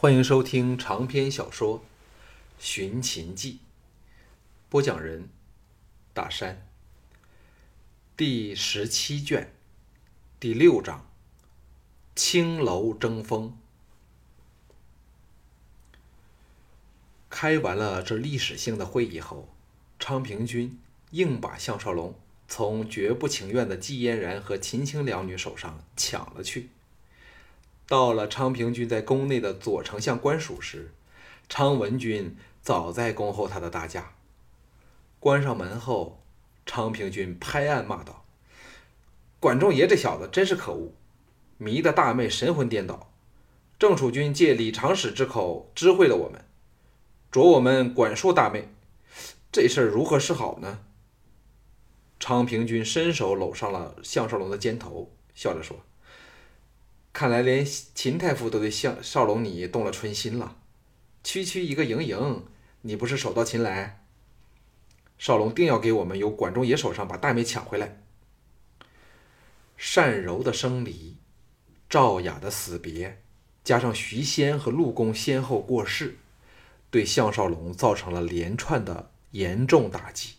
欢迎收听长篇小说《寻秦记》，播讲人：大山。第十七卷，第六章：青楼争锋。开完了这历史性的会议后，昌平君硬把项少龙从绝不情愿的季嫣然和秦青两女手上抢了去。到了昌平君在宫内的左丞相官署时，昌文君早在恭候他的大驾。关上门后，昌平君拍案骂道：“管仲爷这小子真是可恶，迷得大妹神魂颠倒。郑楚君借李长史之口知会了我们。”着我们管束大妹，这事儿如何是好呢？昌平君伸手搂上了项少龙的肩头，笑着说：“看来连秦太傅都对项少龙你动了春心了。区区一个盈盈，你不是手到擒来？少龙定要给我们由管仲爷手上把大妹抢回来。”善柔的生离，赵雅的死别，加上徐仙和陆公先后过世。对项少龙造成了连串的严重打击。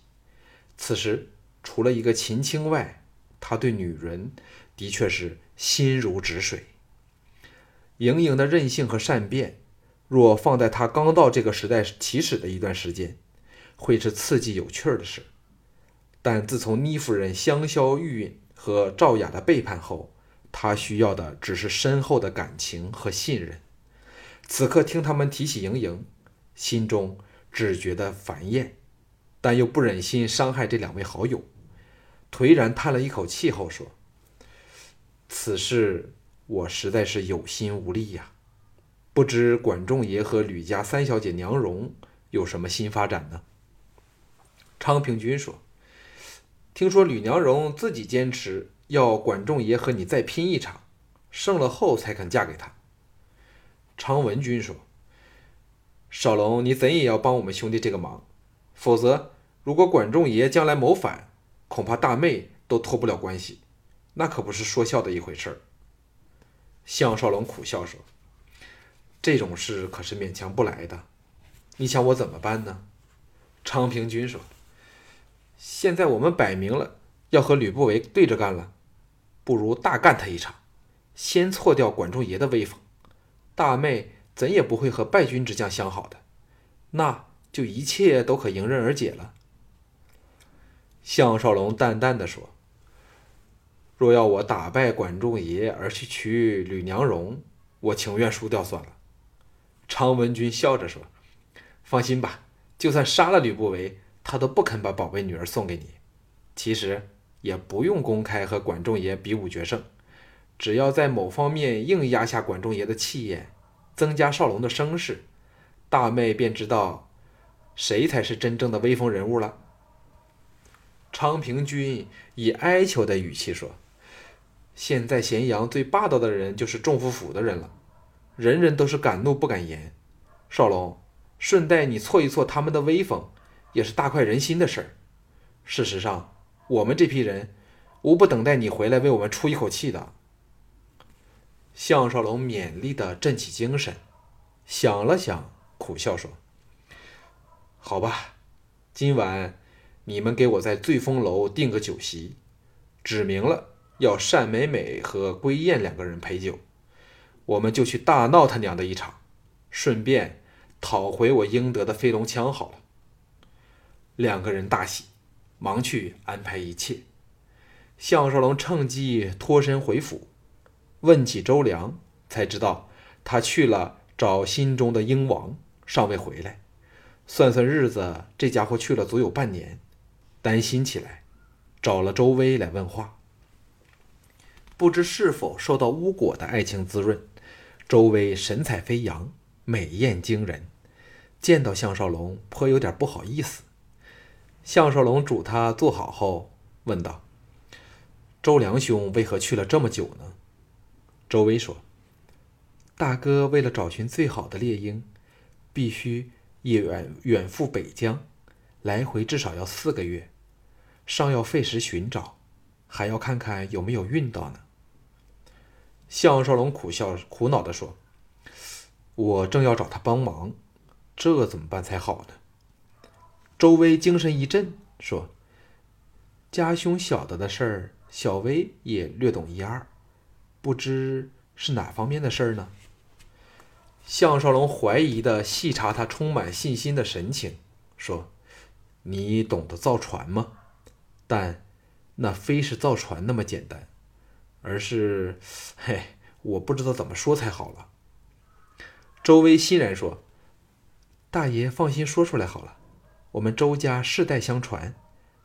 此时，除了一个秦青外，他对女人的确是心如止水。盈盈的任性和善变，若放在他刚到这个时代起始的一段时间，会是刺激有趣的事。但自从倪夫人香消玉殒和赵雅的背叛后，他需要的只是深厚的感情和信任。此刻听他们提起盈盈。心中只觉得烦厌，但又不忍心伤害这两位好友，颓然叹了一口气后说：“此事我实在是有心无力呀，不知管仲爷和吕家三小姐娘荣有什么新发展呢？”昌平君说：“听说吕娘荣自己坚持要管仲爷和你再拼一场，胜了后才肯嫁给他。”昌文君说。少龙，你怎也要帮我们兄弟这个忙，否则，如果管仲爷将来谋反，恐怕大妹都脱不了关系，那可不是说笑的一回事儿。项少龙苦笑说：“这种事可是勉强不来的，你想我怎么办呢？”昌平君说：“现在我们摆明了要和吕不韦对着干了，不如大干他一场，先挫掉管仲爷的威风，大妹。”怎也不会和败军之将相好的，那就一切都可迎刃而解了。项少龙淡淡的说：“若要我打败管仲爷而去娶吕娘荣，我情愿输掉算了。”常文君笑着说：“放心吧，就算杀了吕不韦，他都不肯把宝贝女儿送给你。其实也不用公开和管仲爷比武决胜，只要在某方面硬压下管仲爷的气焰。”增加少龙的声势，大妹便知道谁才是真正的威风人物了。昌平君以哀求的语气说：“现在咸阳最霸道的人就是仲府府的人了，人人都是敢怒不敢言。少龙，顺带你挫一挫他们的威风，也是大快人心的事儿。事实上，我们这批人无不等待你回来为我们出一口气的。”项少龙勉励地振起精神，想了想，苦笑说：“好吧，今晚你们给我在醉风楼订个酒席，指明了要单美美和归燕两个人陪酒，我们就去大闹他娘的一场，顺便讨回我应得的飞龙枪好了。”两个人大喜，忙去安排一切。项少龙趁机脱身回府。问起周良，才知道他去了找心中的鹰王，尚未回来。算算日子，这家伙去了足有半年，担心起来，找了周威来问话。不知是否受到巫果的爱情滋润，周薇神采飞扬，美艳惊人，见到项少龙颇有点不好意思。项少龙嘱他坐好后，问道：“周良兄为何去了这么久呢？”周薇说：“大哥为了找寻最好的猎鹰，必须远远赴北疆，来回至少要四个月，尚要费时寻找，还要看看有没有运到呢。”项少龙苦笑苦恼地说：“我正要找他帮忙，这怎么办才好呢？”周威精神一振，说：“家兄晓得的事儿，小薇也略懂一二，不知是哪方面的事儿呢？”项少龙怀疑的细查他充满信心的神情，说：“你懂得造船吗？但那非是造船那么简单，而是……嘿，我不知道怎么说才好了。”周威欣然说：“大爷放心说出来好了。”我们周家世代相传，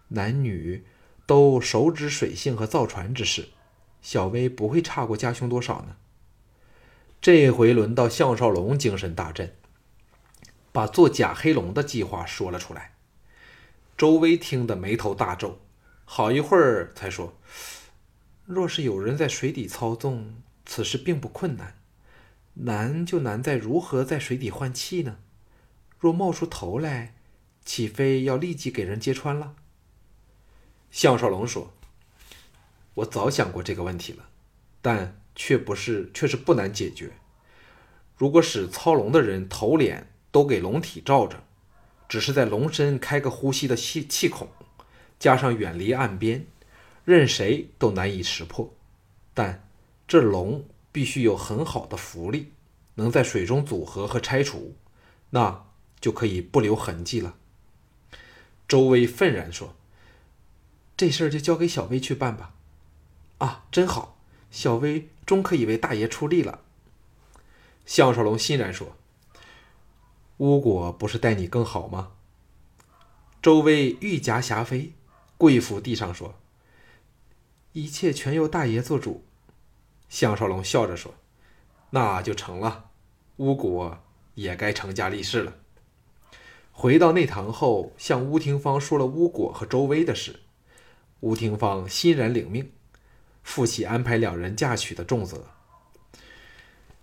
男女都熟知水性和造船之事，小薇不会差过家兄多少呢。这回轮到项少龙精神大振，把做假黑龙的计划说了出来。周威听得眉头大皱，好一会儿才说：“若是有人在水底操纵，此事并不困难，难就难在如何在水底换气呢？若冒出头来。”岂非要立即给人揭穿了？项少龙说：“我早想过这个问题了，但却不是，却是不难解决。如果使操龙的人头脸都给龙体罩着，只是在龙身开个呼吸的气气孔，加上远离岸边，任谁都难以识破。但这龙必须有很好的浮力，能在水中组合和拆除，那就可以不留痕迹了。”周威愤然说：“这事儿就交给小薇去办吧。”啊，真好，小薇终可以为大爷出力了。项少龙欣然说：“巫果不是待你更好吗？”周威玉颊霞飞，跪伏地上说：“一切全由大爷做主。”项少龙笑着说：“那就成了，巫果也该成家立室了。”回到内堂后，向乌廷芳说了巫果和周威的事。乌廷芳欣然领命，负起安排两人嫁娶的重责。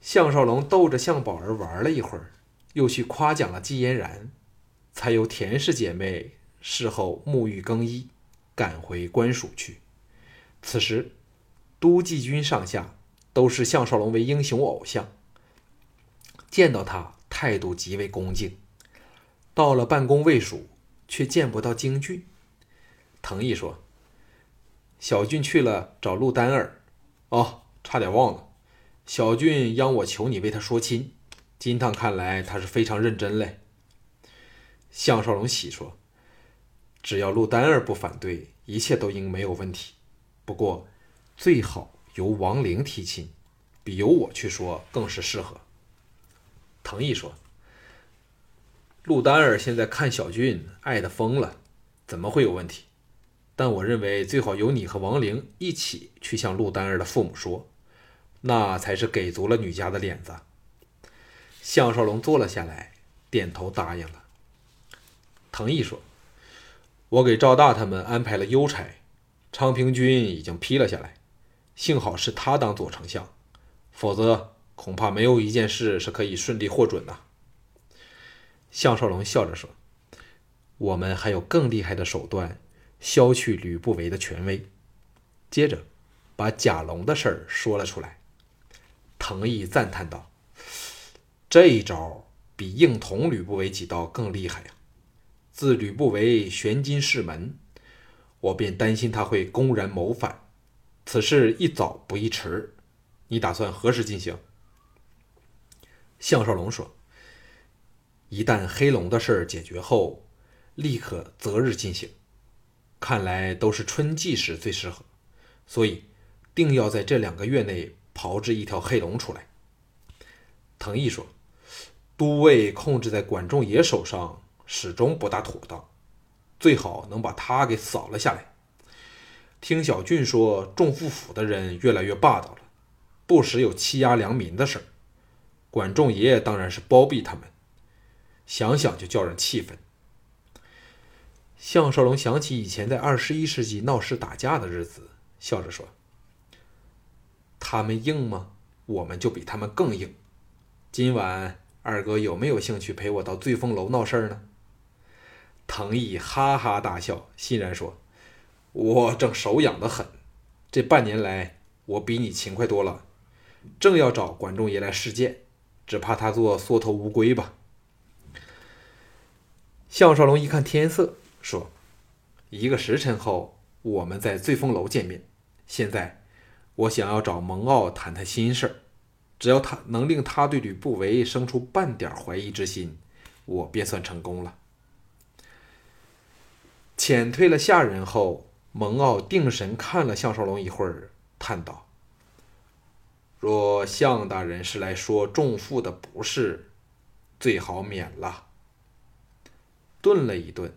项少龙逗着向宝儿玩了一会儿，又去夸奖了季嫣然，才由田氏姐妹事后沐浴更衣，赶回官署去。此时，都记军上下都视项少龙为英雄偶像，见到他态度极为恭敬。到了办公卫署，却见不到京俊。藤毅说：“小俊去了找陆丹儿。”哦，差点忘了，小俊央我求你为他说亲。金趟看来他是非常认真嘞。项少龙喜说：“只要陆丹儿不反对，一切都应没有问题。不过，最好由王玲提亲，比由我去说更是适合。”藤毅说。陆丹儿现在看小俊爱的疯了，怎么会有问题？但我认为最好由你和王玲一起去向陆丹儿的父母说，那才是给足了女家的脸子。项少龙坐了下来，点头答应了。藤毅说：“我给赵大他们安排了邮差，昌平君已经批了下来。幸好是他当左丞相，否则恐怕没有一件事是可以顺利获准的。”项少龙笑着说：“我们还有更厉害的手段，消去吕不韦的权威。”接着，把贾龙的事儿说了出来。藤毅赞叹道：“这一招比硬捅吕不韦几刀更厉害呀！自吕不韦悬金弑门，我便担心他会公然谋反。此事一早不宜迟，你打算何时进行？”项少龙说。一旦黑龙的事儿解决后，立刻择日进行。看来都是春季时最适合，所以定要在这两个月内炮制一条黑龙出来。藤毅说：“都尉控制在管仲爷手上，始终不大妥当，最好能把他给扫了下来。听小俊说，众父府的人越来越霸道了，不时有欺压良民的事儿。管仲爷当然是包庇他们。”想想就叫人气愤。项少龙想起以前在二十一世纪闹事打架的日子，笑着说：“他们硬吗？我们就比他们更硬。今晚二哥有没有兴趣陪我到醉风楼闹事儿呢？”藤毅哈哈大笑，欣然说：“我正手痒得很，这半年来我比你勤快多了，正要找管仲爷来试剑，只怕他做缩头乌龟吧。”项少龙一看天色，说：“一个时辰后，我们在醉风楼见面。现在，我想要找蒙骜谈谈心事，只要他能令他对吕不韦生出半点怀疑之心，我便算成功了。”遣退了下人后，蒙骜定神看了项少龙一会儿，叹道：“若项大人是来说仲父的不是，最好免了。”顿了一顿，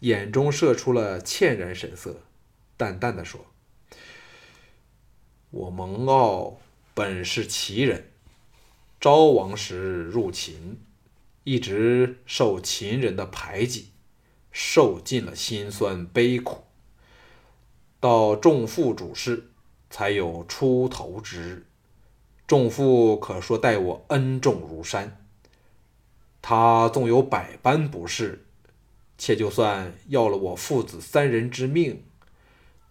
眼中射出了歉然神色，淡淡的说：“我蒙骜本是齐人，昭王时入秦，一直受秦人的排挤，受尽了辛酸悲苦。到仲父主事，才有出头之日。仲父可说待我恩重如山。他纵有百般不是。”且就算要了我父子三人之命，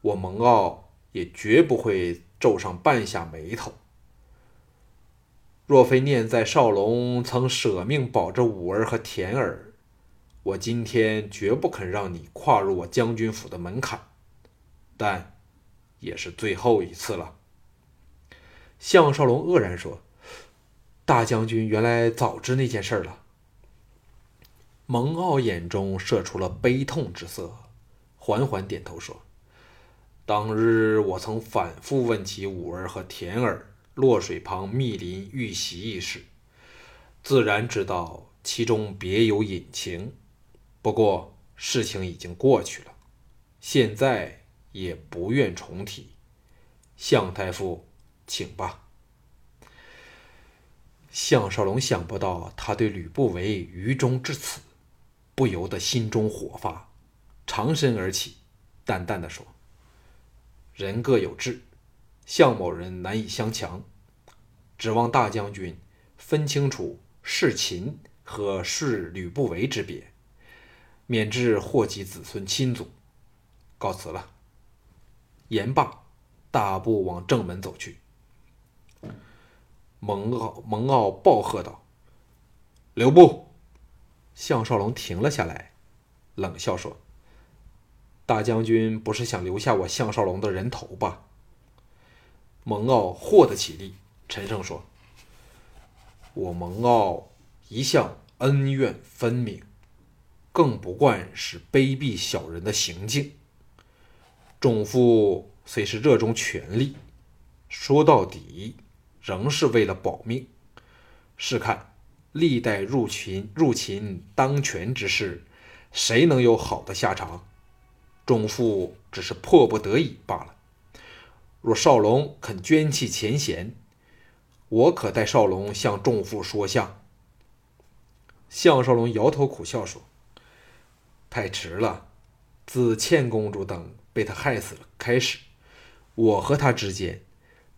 我蒙骜也绝不会皱上半下眉头。若非念在少龙曾舍命保着五儿和田儿，我今天绝不肯让你跨入我将军府的门槛。但也是最后一次了。项少龙愕然说：“大将军原来早知那件事了。”蒙骜眼中射出了悲痛之色，缓缓点头说：“当日我曾反复问起五儿和田儿落水旁密林遇袭一事，自然知道其中别有隐情。不过事情已经过去了，现在也不愿重提。向太傅，请吧。”项少龙想不到他对吕不韦愚忠至此。不由得心中火发，长身而起，淡淡的说：“人各有志，项某人难以相强，指望大将军分清楚是秦和是吕不韦之别，免致祸及子孙亲族。告辞了。”言罢，大步往正门走去。蒙奥蒙奥暴喝道：“留步！”项少龙停了下来，冷笑说：“大将军不是想留下我项少龙的人头吧？”蒙奥豁得起立，沉声说：“我蒙奥一向恩怨分明，更不惯是卑鄙小人的行径。仲父虽是热衷权力，说到底仍是为了保命。试看。”历代入秦入秦当权之事，谁能有好的下场？仲父只是迫不得已罢了。若少龙肯捐弃前嫌，我可代少龙向仲父说相。项少龙摇头苦笑说：“太迟了，自倩公主等被他害死了开始，我和他之间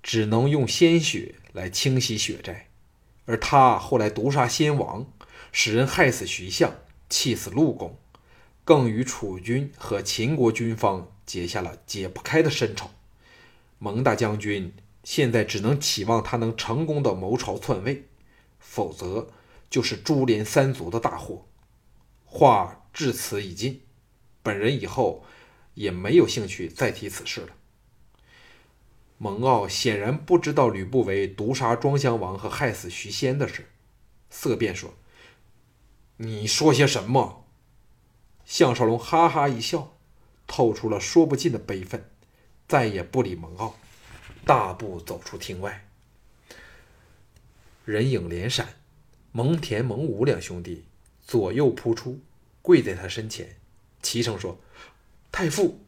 只能用鲜血来清洗血债。”而他后来毒杀先王，使人害死徐相，气死陆公，更与楚军和秦国军方结下了解不开的深仇。蒙大将军现在只能期望他能成功的谋朝篡位，否则就是株连三族的大祸。话至此已尽，本人以后也没有兴趣再提此事了。蒙骜显然不知道吕不韦毒杀庄襄王和害死徐仙的事，色变说：“你说些什么？”项少龙哈哈一笑，透出了说不尽的悲愤，再也不理蒙骜，大步走出厅外。人影连闪，蒙恬、蒙武两兄弟左右扑出，跪在他身前，齐声说：“太傅。”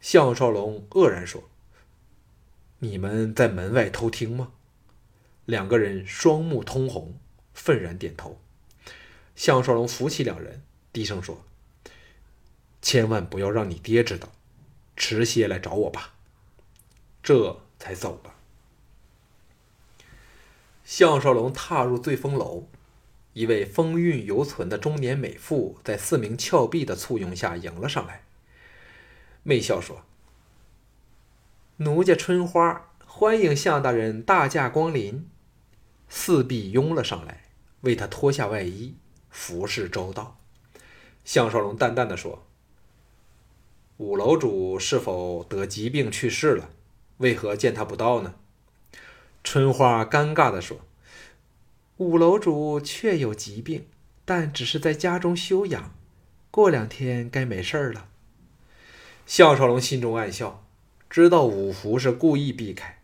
项少龙愕然说。你们在门外偷听吗？两个人双目通红，愤然点头。项少龙扶起两人，低声说：“千万不要让你爹知道，迟些来找我吧。”这才走了。项少龙踏入醉风楼，一位风韵犹存的中年美妇在四名峭壁的簇拥下迎了上来，媚笑说。奴家春花欢迎向大人大驾光临。四壁拥了上来，为他脱下外衣，服侍周到。项少龙淡淡的说：“五楼主是否得疾病去世了？为何见他不到呢？”春花尴尬的说：“五楼主确有疾病，但只是在家中休养，过两天该没事了。”项少龙心中暗笑，知道五福是故意避开，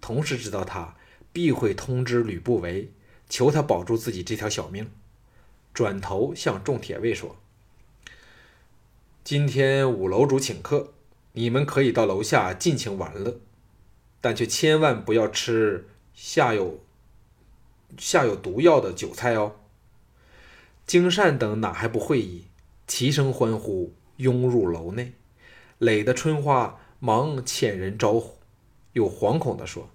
同时知道他必会通知吕不韦，求他保住自己这条小命。转头向众铁卫说。今天五楼主请客，你们可以到楼下尽情玩乐，但却千万不要吃下有下有毒药的酒菜哦。金善等哪还不会意，齐声欢呼，拥入楼内。累的春花忙遣人招呼，又惶恐地说：“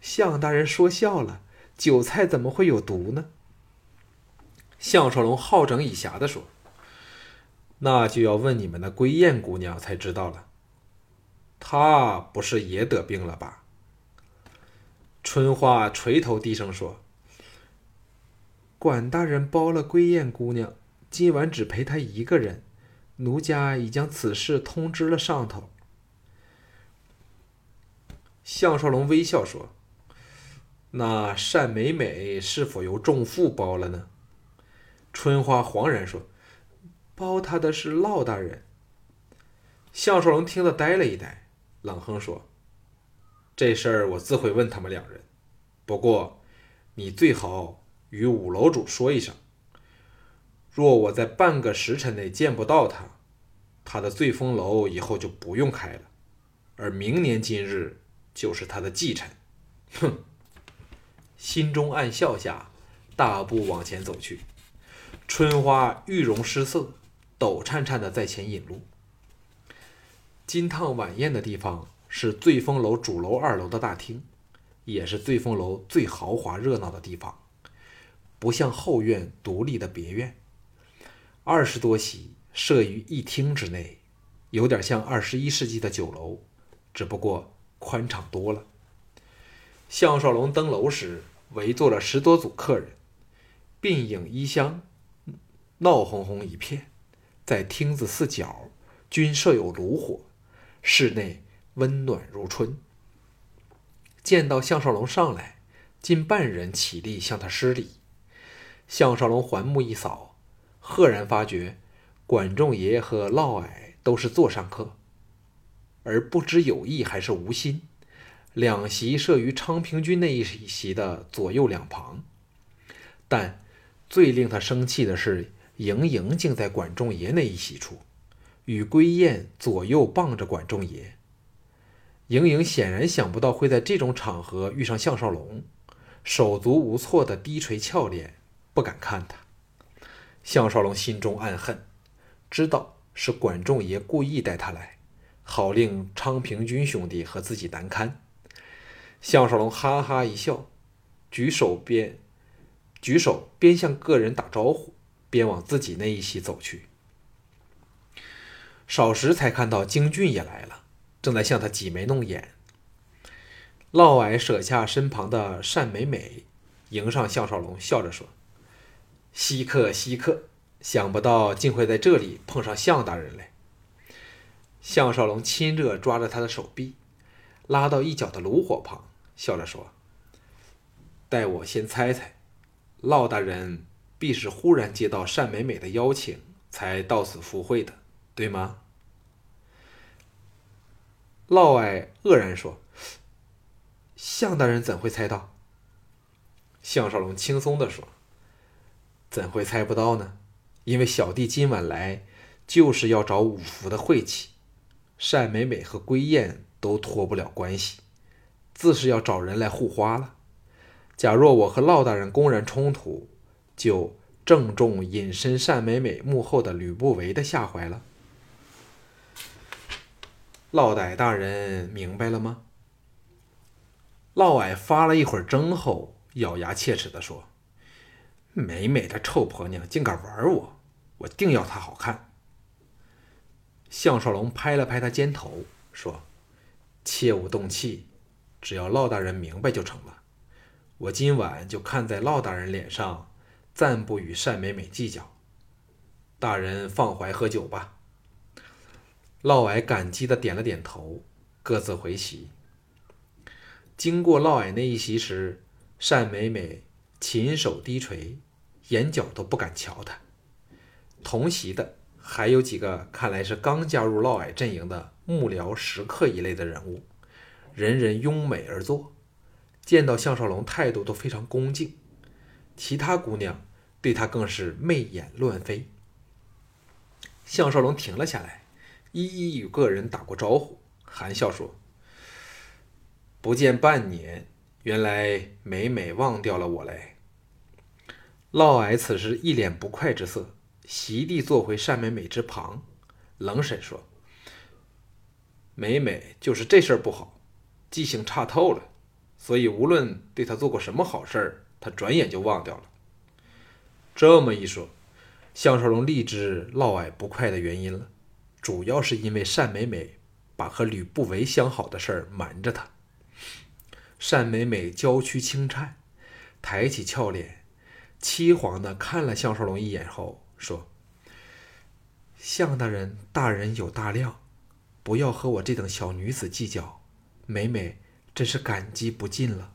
向大人说笑了，酒菜怎么会有毒呢？”项少龙好整以暇地说。那就要问你们的归燕姑娘才知道了。她不是也得病了吧？春花垂头低声说：“管大人包了归燕姑娘，今晚只陪她一个人。奴家已将此事通知了上头。”项少龙微笑说：“那单美美是否由仲父包了呢？”春花惶然说。包他的是烙大人。项少龙听得呆了一呆，冷哼说：“这事儿我自会问他们两人。不过，你最好与五楼主说一声，若我在半个时辰内见不到他，他的醉风楼以后就不用开了，而明年今日就是他的忌辰。”哼，心中暗笑下，大步往前走去。春花玉容失色。抖颤颤的在前引路。金汤晚宴的地方是醉风楼主楼二楼的大厅，也是醉风楼最豪华热闹的地方。不像后院独立的别院，二十多席设于一厅之内，有点像二十一世纪的酒楼，只不过宽敞多了。项少龙登楼时，围坐了十多组客人，鬓影衣香，闹哄哄一片。在厅子四角均设有炉火，室内温暖如春。见到项少龙上来，近半人起立向他施礼。项少龙环目一扫，赫然发觉管仲爷和嫪毐都是座上客，而不知有意还是无心，两席设于昌平君那一席的左右两旁。但最令他生气的是。盈盈竟在管仲爷那一席处，与归雁左右傍着管仲爷。盈盈显然想不到会在这种场合遇上项少龙，手足无措的低垂俏脸，不敢看他。项少龙心中暗恨，知道是管仲爷故意带他来，好令昌平君兄弟和自己难堪。项少龙哈哈一笑，举手边举手边向个人打招呼。边往自己那一席走去，少时才看到京俊也来了，正在向他挤眉弄眼。嫪毐舍下身旁的单美美，迎上项少龙，笑着说：“稀客，稀客！想不到竟会在这里碰上项大人来。”项少龙亲热抓着他的手臂，拉到一角的炉火旁，笑着说：“待我先猜猜，嫪大人。”必是忽然接到单美美的邀请，才到此赴会的，对吗？嫪毐愕然说：“项大人怎会猜到？”项少龙轻松的说：“怎会猜不到呢？因为小弟今晚来，就是要找五福的晦气。单美美和归雁都脱不了关系，自是要找人来护花了。假若我和嫪大人公然冲突，就正中隐身单美美幕后的吕不韦的下怀了。嫪毐大人明白了吗？嫪毐发了一会儿怔后，咬牙切齿地说：“美美的臭婆娘竟敢玩我，我定要她好看。”项少龙拍了拍他肩头，说：“切勿动气，只要嫪大人明白就成了。我今晚就看在骆大人脸上，暂不与单美美计较。大人放怀喝酒吧。”嫪毐感激的点了点头，各自回席。经过嫪毐那一席时，单美美琴手低垂，眼角都不敢瞧他。同席的还有几个看来是刚加入嫪毐阵营的幕僚、食客一类的人物，人人拥美而坐，见到项少龙态度都非常恭敬。其他姑娘对他更是媚眼乱飞。项少龙停了下来。一一与个人打过招呼，含笑说：“不见半年，原来每每忘掉了我嘞。”嫪毐此时一脸不快之色，席地坐回单美美之旁，冷声说：“美美就是这事儿不好，记性差透了，所以无论对她做过什么好事儿，她转眼就忘掉了。”这么一说，项少龙立知嫪毐不快的原因了。主要是因为单美美把和吕不韦相好的事儿瞒着他。单美美娇躯轻颤，抬起俏脸，凄惶的看了项少龙一眼后说：“项大人大人有大量，不要和我这等小女子计较，美美真是感激不尽了。”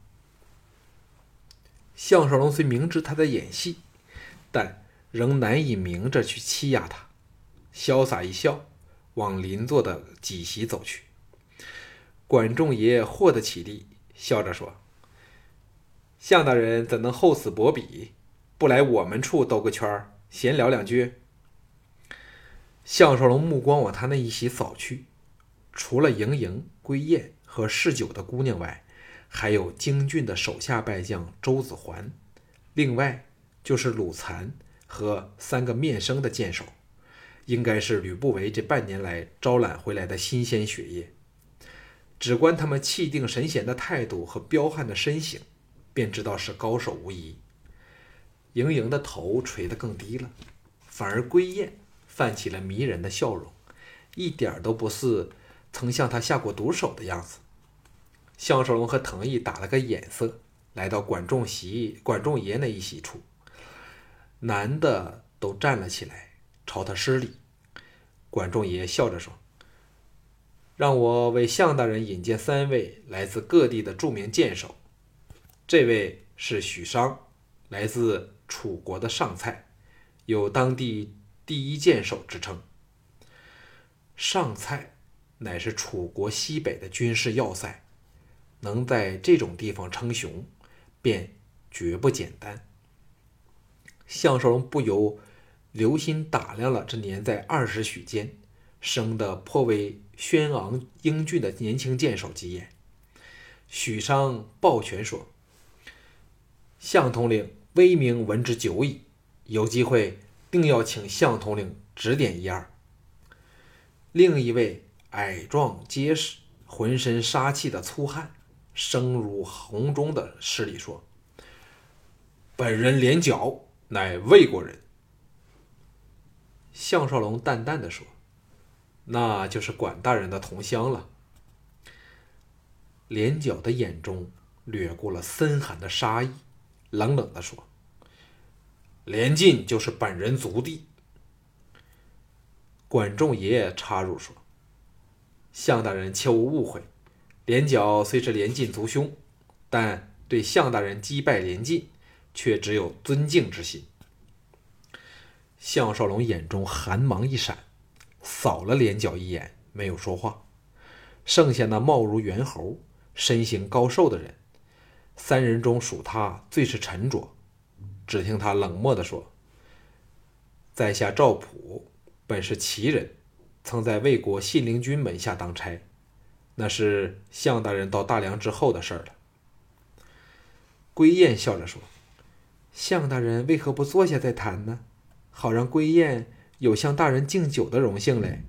项少龙虽明知他在演戏，但仍难以明着去欺压他，潇洒一笑。往邻座的几席走去，管仲爷获得起立，笑着说：“向大人怎能厚此薄彼，不来我们处兜个圈儿，闲聊两句？”项少龙目光往他那一席扫去，除了盈盈、归燕和嗜酒的姑娘外，还有京俊的手下败将周子桓，另外就是鲁残和三个面生的剑手。应该是吕不韦这半年来招揽回来的新鲜血液。只观他们气定神闲的态度和彪悍的身形，便知道是高手无疑。盈盈的头垂得更低了，反而归雁泛起了迷人的笑容，一点都不似曾向他下过毒手的样子。项少龙和藤毅打了个眼色，来到管仲席、管仲爷那一席处，男的都站了起来，朝他施礼。管仲爷笑着说：“让我为向大人引荐三位来自各地的著名剑手。这位是许商，来自楚国的上蔡，有当地第一剑手之称。上蔡乃是楚国西北的军事要塞，能在这种地方称雄，便绝不简单。”项少龙不由。留心打量了这年在二十许间，生得颇为轩昂英俊的年轻剑手几眼。许商抱拳说：“项统领威名闻之久矣，有机会定要请项统领指点一二。”另一位矮壮结实、浑身杀气的粗汉，声如洪钟的施礼说：“本人连角，乃魏国人。”项少龙淡淡的说：“那就是管大人的同乡了。”连角的眼中掠过了森寒的杀意，冷冷的说：“连晋就是本人族弟。”管仲爷爷插入说：“项大人切勿误会，连角虽是连晋族兄，但对项大人击败连晋，却只有尊敬之心。”项少龙眼中寒芒一闪，扫了连角一眼，没有说话。剩下那貌如猿猴、身形高瘦的人，三人中属他最是沉着。只听他冷漠地说：“在下赵普，本是齐人，曾在魏国信陵君门下当差，那是项大人到大梁之后的事了。”归雁笑着说：“项大人为何不坐下再谈呢？”好让归雁有向大人敬酒的荣幸嘞。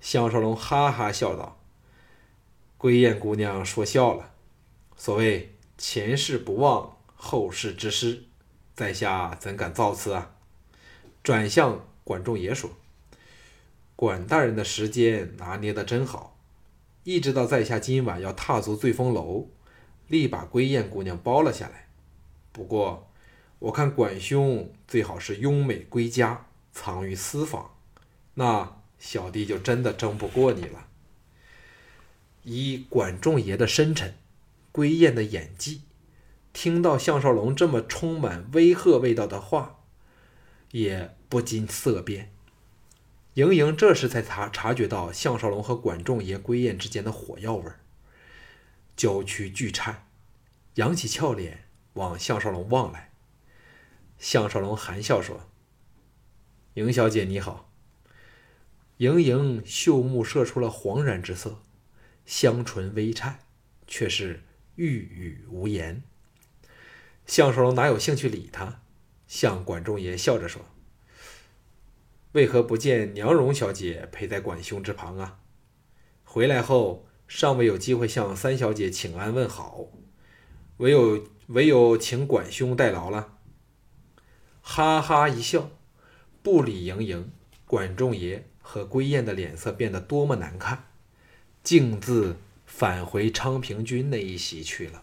项少龙哈哈笑道：“归雁姑娘说笑了。所谓前事不忘，后事之师，在下怎敢造次啊？”转向管仲爷说：“管大人的时间拿捏的真好，一直到在下今晚要踏足醉风楼，立把归燕姑娘包了下来。不过，我看管兄最好是拥美归家，藏于私房，那小弟就真的争不过你了。以管仲爷的深沉，归燕的演技，听到项少龙这么充满威吓味道的话，也不禁色变。盈盈这时才察察觉到项少龙和管仲爷归燕之间的火药味儿，娇躯巨颤，扬起俏脸往项少龙望来。项少龙含笑说：“盈小姐你好。”盈盈秀目射出了惶然之色，香唇微颤，却是欲语无言。项少龙哪有兴趣理他，向管仲爷笑着说。为何不见娘荣小姐陪在管兄之旁啊？回来后尚未有机会向三小姐请安问好，唯有唯有请管兄代劳了。哈哈一笑，不理盈盈。管仲爷和归燕的脸色变得多么难看，径自返回昌平君那一席去了。